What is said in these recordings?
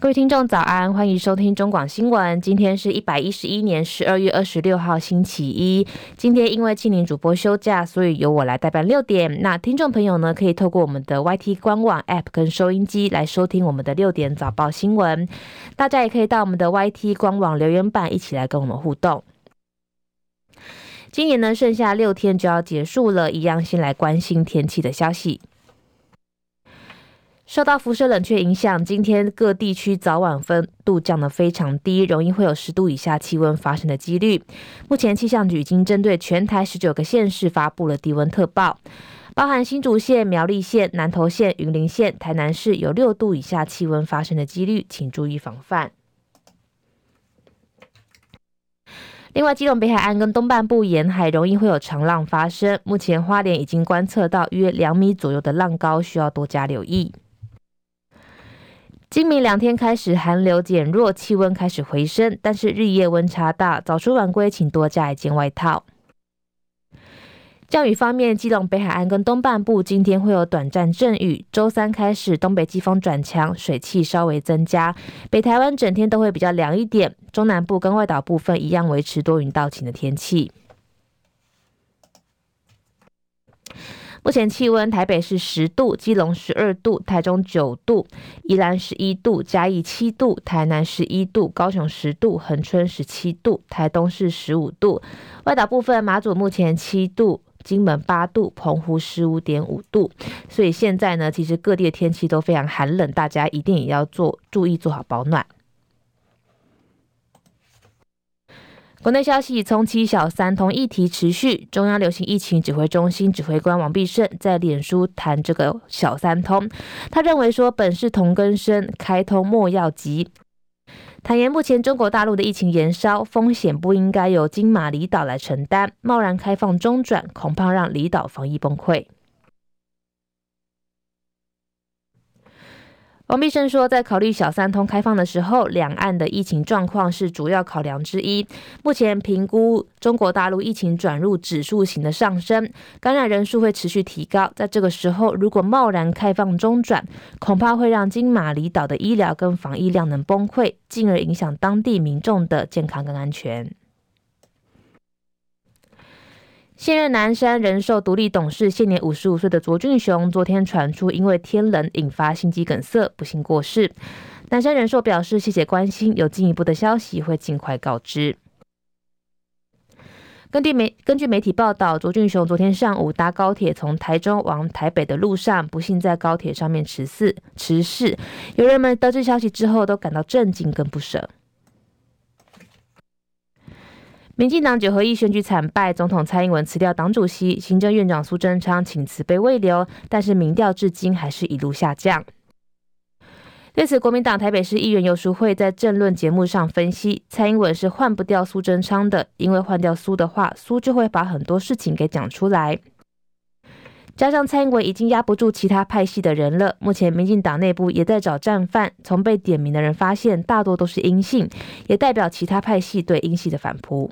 各位听众早安，欢迎收听中广新闻。今天是一百一十一年十二月二十六号星期一。今天因为庆龄主播休假，所以由我来代班六点。那听众朋友呢，可以透过我们的 YT 官网 App 跟收音机来收听我们的六点早报新闻。大家也可以到我们的 YT 官网留言板一起来跟我们互动。今年呢，剩下六天就要结束了，一样先来关心天气的消息。受到辐射冷却影响，今天各地区早晚温度降得非常低，容易会有十度以下气温发生的几率。目前气象局已经针对全台十九个县市发布了低温特报，包含新竹县、苗栗县、南投县、云林县、台南市有六度以下气温发生的几率，请注意防范。另外，基隆北海岸跟东半部沿海容易会有长浪发生，目前花莲已经观测到约两米左右的浪高，需要多加留意。今明两天开始寒流减弱，气温开始回升，但是日夜温差大，早出晚归请多加一件外套。降雨方面，基隆北海岸跟东半部今天会有短暂阵雨，周三开始东北季风转强，水汽稍微增加，北台湾整天都会比较凉一点，中南部跟外岛部分一样维持多云到晴的天气。目前气温，台北是十度，基隆十二度，台中九度，宜兰十一度，嘉义七度，台南十一度，高雄十度，恒春十七度，台东是十五度。外岛部分，马祖目前七度，金门八度，澎湖十五点五度。所以现在呢，其实各地的天气都非常寒冷，大家一定也要做注意做好保暖。国内消息，从七小三通议题持续，中央流行疫情指挥中心指挥官王必胜在脸书谈这个小三通，他认为说本是同根生，开通莫要急，坦言目前中国大陆的疫情延烧风险不应该由金马离岛来承担，贸然开放中转，恐怕让离岛防疫崩溃。王必胜说，在考虑小三通开放的时候，两岸的疫情状况是主要考量之一。目前评估中国大陆疫情转入指数型的上升，感染人数会持续提高。在这个时候，如果贸然开放中转，恐怕会让金马离岛的医疗跟防疫量能崩溃，进而影响当地民众的健康跟安全。现任南山人寿独立董事、现年五十五岁的卓俊雄，昨天传出因为天冷引发心肌梗塞，不幸过世。南山人寿表示谢谢关心，有进一步的消息会尽快告知。根据媒根据媒体报道，卓俊雄昨天上午搭高铁从台中往台北的路上，不幸在高铁上面辞世。辞世，有人们得知消息之后都感到震惊跟不舍。民进党九合一选举惨败，总统蔡英文辞掉党主席，行政院长苏贞昌请辞被慰留，但是民调至今还是一路下降。对此，国民党台北市议员游淑慧在政论节目上分析，蔡英文是换不掉苏贞昌的，因为换掉苏的话，苏就会把很多事情给讲出来。加上蔡英文已经压不住其他派系的人了，目前民进党内部也在找战犯。从被点名的人发现，大多都是阴性，也代表其他派系对阴系的反扑。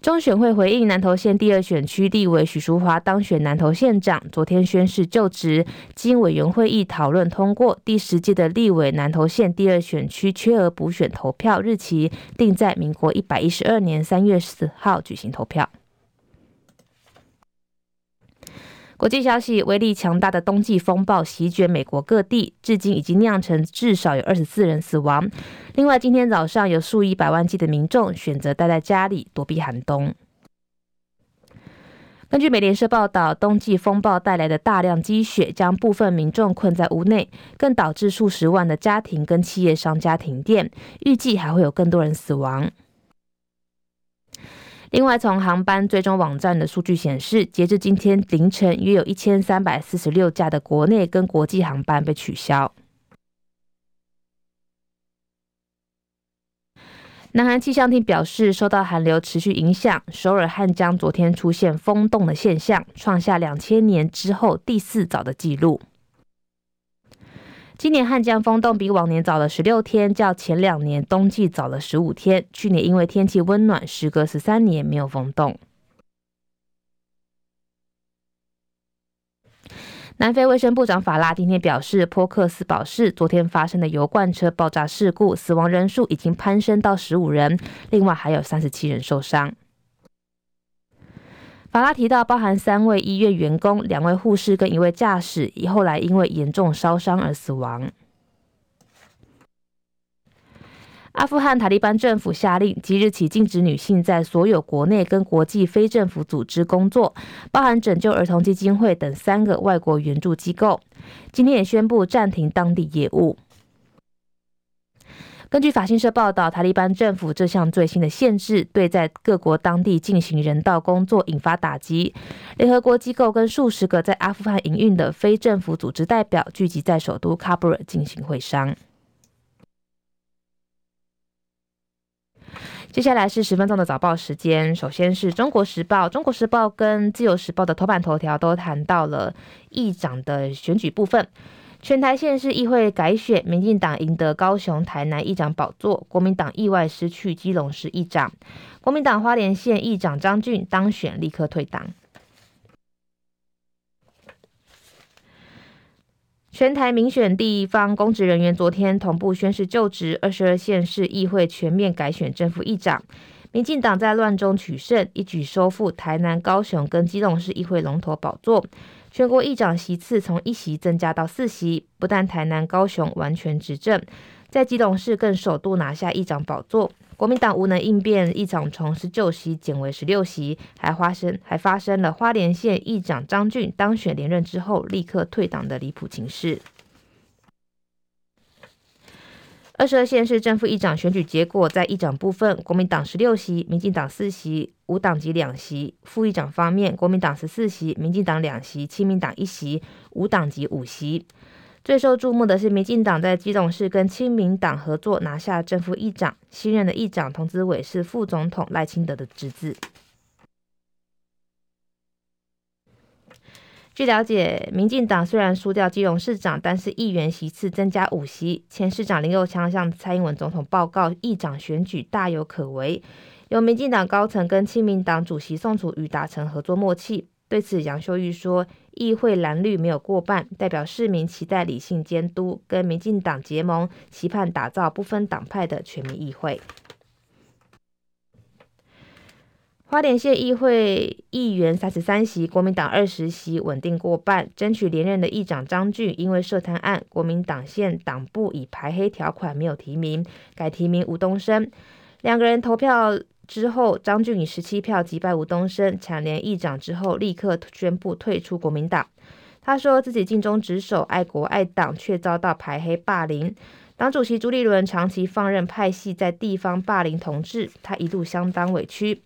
中选会回应南投县第二选区立委许淑华当选南投县长，昨天宣誓就职，经委员会议讨论通过，第十届的立委南投县第二选区缺额补选投票日期定在民国一百一十二年三月四号举行投票。国际消息：威力强大的冬季风暴席卷美国各地，至今已经酿成至少有二十四人死亡。另外，今天早上有数以百万计的民众选择待在家里躲避寒冬。根据美联社报道，冬季风暴带来的大量积雪将部分民众困在屋内，更导致数十万的家庭跟企业商家停电，预计还会有更多人死亡。另外，从航班追踪网站的数据显示，截至今天凌晨，约有一千三百四十六架的国内跟国际航班被取消。南韩气象厅表示，受到寒流持续影响，首尔汉江昨天出现封冻的现象，创下两千年之后第四早的纪录。今年汉江封冻比往年早了十六天，较前两年冬季早了十五天。去年因为天气温暖，时隔十三年没有封冻。南非卫生部长法拉今天表示，波克斯堡市昨天发生的油罐车爆炸事故，死亡人数已经攀升到十五人，另外还有三十七人受伤。法拉提到，包含三位医院员工、两位护士跟一位驾驶，后来因为严重烧伤而死亡。阿富汗塔利班政府下令，即日起禁止女性在所有国内跟国际非政府组织工作，包含拯救儿童基金会等三个外国援助机构。今天也宣布暂停当地业务。根据法新社报道，塔利班政府这项最新的限制，对在各国当地进行人道工作引发打击。联合国机构跟数十个在阿富汗营运的非政府组织代表聚集在首都喀布尔进行会商。接下来是十分钟的早报时间。首先是中国时报，中国时报跟自由时报的头版头条都谈到了议长的选举部分。全台县市议会改选，民进党赢得高雄、台南议长宝座，国民党意外失去基隆市议长。国民党花莲县议长张俊当选，立刻退党。全台民选地方公职人员昨天同步宣誓就职，二十二县市议会全面改选正副议长。民进党在乱中取胜，一举收复台南、高雄跟基隆市议会龙头宝座。全国议长席次从一席增加到四席，不但台南、高雄完全执政，在基隆市更首度拿下议长宝座。国民党无能应变，议长从十九席减为十六席，还发生还发生了花莲县议长张俊当选连任之后立刻退党的离谱情事。二十二县市正副议长选举结果，在议长部分，国民党十六席，民进党四席，无党籍两席；副议长方面，国民党十四席，民进党两席，亲民党一席，无党籍五席。最受注目的是，民进党在基隆市跟亲民党合作拿下正副议长，新任的议长童子伟是副总统赖清德的侄子。据了解，民进党虽然输掉基隆市长，但是议员席次增加五席。前市长林右昌向蔡英文总统报告，议长选举大有可为，由民进党高层跟亲民党主席宋楚瑜达成合作默契。对此，杨秀玉说：“议会蓝绿没有过半，代表市民期待理性监督，跟民进党结盟，期盼打造不分党派的全民议会。”花莲县议会议员三十三席，国民党二十席，稳定过半，争取连任的议长张俊因为涉贪案，国民党县党部以排黑条款没有提名，改提名吴东升，两个人投票。之后，张俊以十七票击败吴东升，蝉联议长之后，立刻宣布退出国民党。他说自己尽忠职守、爱国爱党，却遭到排黑霸凌。党主席朱立伦长期放任派系在地方霸凌同志，他一度相当委屈。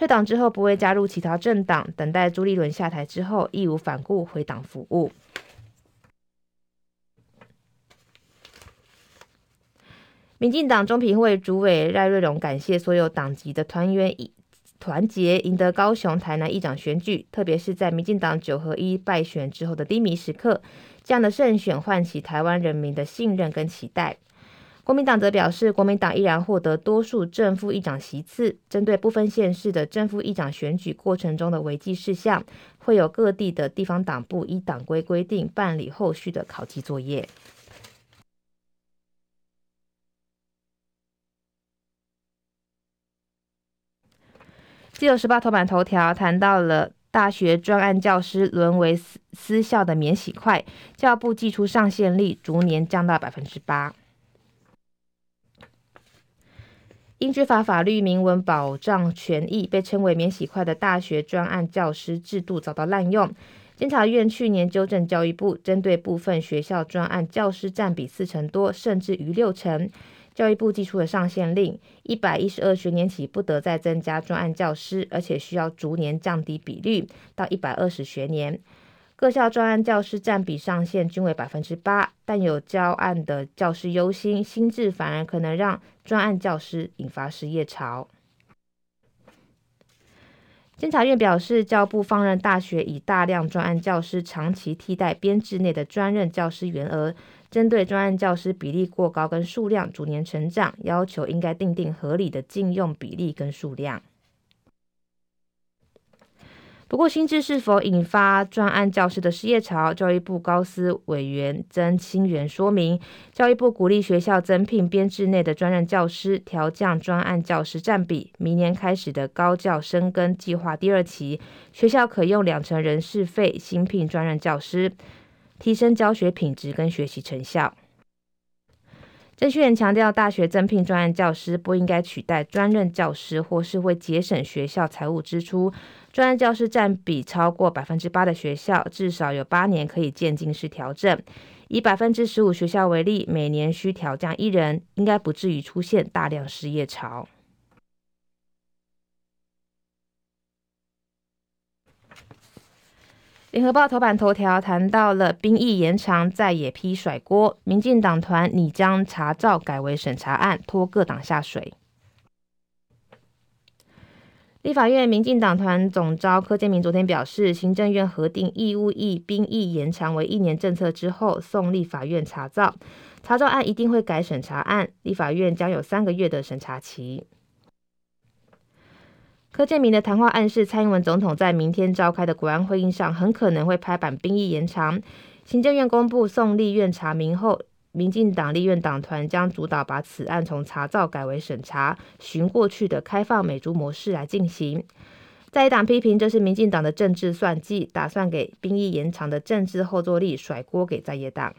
退党之后，不会加入其他政党，等待朱立伦下台之后，义无反顾回党服务。民进党中评会主委赖瑞隆感谢所有党籍的团员团结，赢得高雄、台南议长选举，特别是在民进党九合一败选之后的低迷时刻，这样的胜选唤起台湾人民的信任跟期待。国民党则表示，国民党依然获得多数正副议长席次，针对部分县市的正副议长选举过程中的违纪事项，会有各地的地方党部依党规规定办理后续的考绩作业。自由时报头版头条谈到了大学专案教师沦为私私校的免洗块，教部祭出上限率，逐年降到百分之八。因执法法律明文保障权益，被称为免洗筷的大学专案教师制度遭到滥用。监察院去年纠正教育部，针对部分学校专案教师占比四成多，甚至逾六成。教育部祭出了上限令，一百一十二学年起不得再增加专案教师，而且需要逐年降低比率到一百二十学年。各校专案教师占比上限均为百分之八，但有教案的教师忧心，新制反而可能让专案教师引发失业潮。监察院表示，教部放任大学以大量专案教师长期替代编制内的专任教师员额。针对专案教师比例过高跟数量逐年成长，要求应该订定合理的禁用比例跟数量。不过，新制是否引发专案教师的失业潮？教育部高司委员曾清源说明，教育部鼓励学校增聘编制内的专任教师，调降专案教师占比。明年开始的高教深耕计划第二期，学校可用两成人事费新聘专任教师，提升教学品质跟学习成效。曾清源强调，大学增聘专案教师不应该取代专任教师，或是会节省学校财务支出。专案教师占比超过百分之八的学校，至少有八年可以渐进式调整。以百分之十五学校为例，每年需调降一人，应该不至于出现大量失业潮。联合报头版头条谈到了兵役延长，在野批甩锅，民进党团拟将查照改为审查案，拖各党下水。立法院民进党团总召柯建铭昨天表示，行政院核定义务役兵役延长为一年政策之后，送立法院查照，查照案一定会改审查案，立法院将有三个月的审查期。柯建铭的谈话暗示，蔡英文总统在明天召开的国安会议上，很可能会拍板兵役延长。行政院公布送立院查明后。民进党立院党团将主导把此案从查赵改为审查，循过去的开放美猪模式来进行。在野党批评这是民进党的政治算计，打算给兵役延长的政治后坐力甩锅给在野党。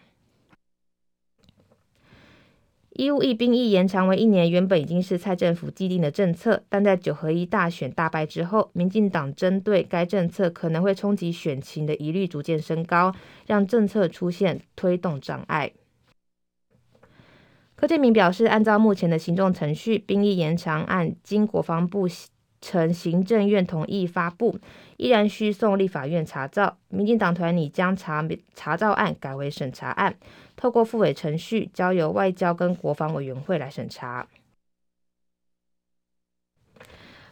义务役兵役延长为一年，原本已经是蔡政府既定的政策，但在九合一大选大败之后，民进党针对该政策可能会冲击选情的疑虑逐渐升高，让政策出现推动障碍。柯建铭表示，按照目前的行政程序，兵役延长案经国防部呈行政院同意发布，依然需送立法院查照。民进党团拟将查查照案改为审查案，透过复委程序，交由外交跟国防委员会来审查。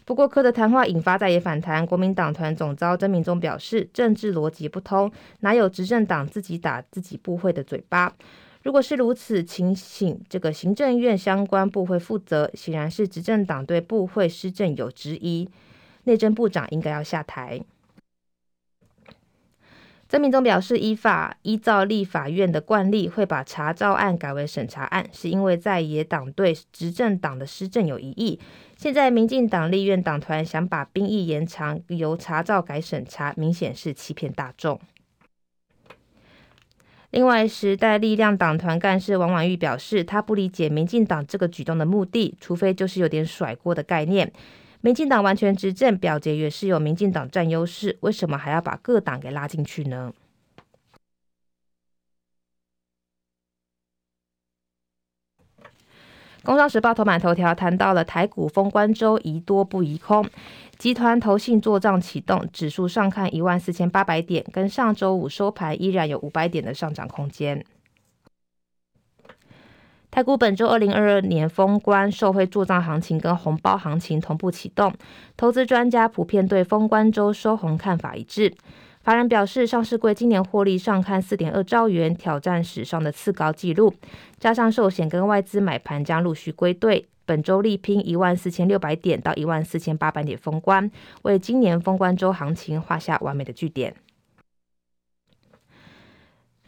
不过，柯的谈话引发在野反弹，国民党团总召曾铭宗表示，政治逻辑不通，哪有执政党自己打自己部会的嘴巴？如果是如此情形，这个行政院相关部会负责，显然是执政党对部会施政有质疑，内政部长应该要下台。曾铭宗表示，依法依照立法院的惯例，会把查照案改为审查案，是因为在野党对执政党的施政有疑义。现在民进党立院党团想把兵役延长，由查照改审查，明显是欺骗大众。另外，时代力量党团干事王婉玉表示，他不理解民进党这个举动的目的，除非就是有点甩锅的概念。民进党完全执政，表决也是有民进党占优势，为什么还要把各党给拉进去呢？工商时报头版头条谈到了台股封关周宜多不宜空，集团投信做账启动，指数上看一万四千八百点，跟上周五收盘依然有五百点的上涨空间。台股本周二零二二年封关受惠做账行情跟红包行情同步启动，投资专家普遍对封关周收红看法一致。法人表示，上市柜今年获利上看四点二兆元，挑战史上的次高纪录。加上寿险跟外资买盘将陆续归队，本周力拼一万四千六百点到一万四千八百点封关，为今年封关周行情画下完美的句点。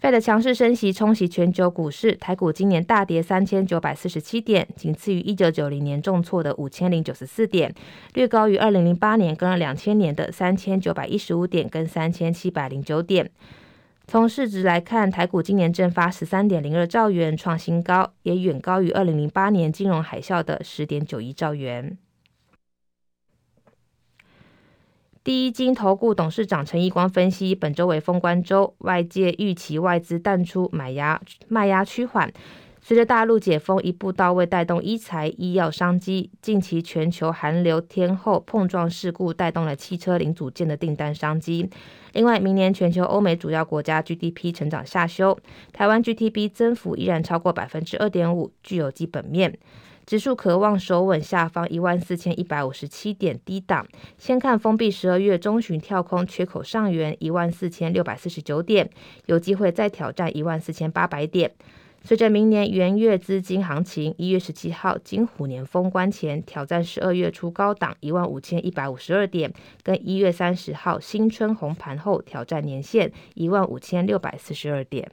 Fed 强势升息冲击全球股市，台股今年大跌三千九百四十七点，仅次于一九九零年重挫的五千零九十四点，略高于二零零八年跟两千年的三千九百一十五点跟三千七百零九点。从市值来看，台股今年蒸发十三点零二兆元，创新高，也远高于二零零八年金融海啸的十点九一兆元。第一金投顾董事长陈义光分析，本周为封关周，外界预期外资淡出买压，卖压趋缓。随着大陆解封一步到位，带动医材、医药商机。近期全球寒流天后碰撞事故带动了汽车零组件的订单商机。另外，明年全球欧美主要国家 GDP 成长下修，台湾 GDP 增幅依然超过百分之二点五，具有基本面。指数可望守稳下方一万四千一百五十七点低档，先看封闭十二月中旬跳空缺口上缘一万四千六百四十九点，有机会再挑战一万四千八百点。随着明年元月资金行情，一月十七号金虎年封关前挑战十二月初高档一万五千一百五十二点，跟一月三十号新春红盘后挑战年线一万五千六百四十二点。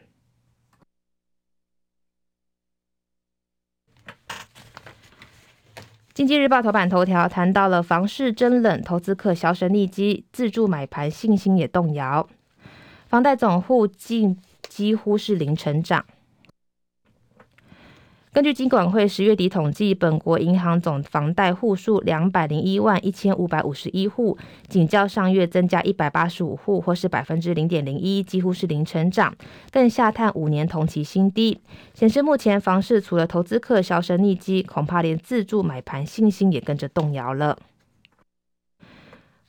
经济日报头版头条谈到了房市真冷，投资客销声匿迹，自助买盘信心也动摇，房贷总户近几乎是零成长。根据金管会十月底统计，本国银行总房贷户数两百零一万一千五百五十一户，仅较上月增加一百八十五户，或是百分之零点零一，几乎是零成长，更下探五年同期新低，显示目前房市除了投资客销声匿迹，恐怕连自住买盘信心也跟着动摇了。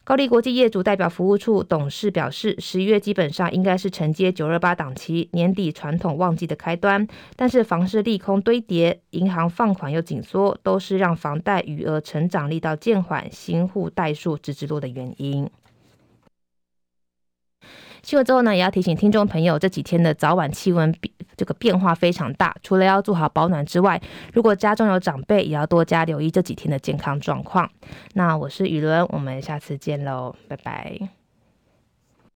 高力国际业主代表服务处董事表示，十一月基本上应该是承接九二八档期，年底传统旺季的开端。但是房市利空堆叠，银行放款又紧缩，都是让房贷余额成长力道渐缓，新户贷数直直落的原因。新闻之后呢，也要提醒听众朋友，这几天的早晚气温比这个变化非常大，除了要做好保暖之外，如果家中有长辈，也要多加留意这几天的健康状况。那我是雨伦，我们下次见喽，拜拜。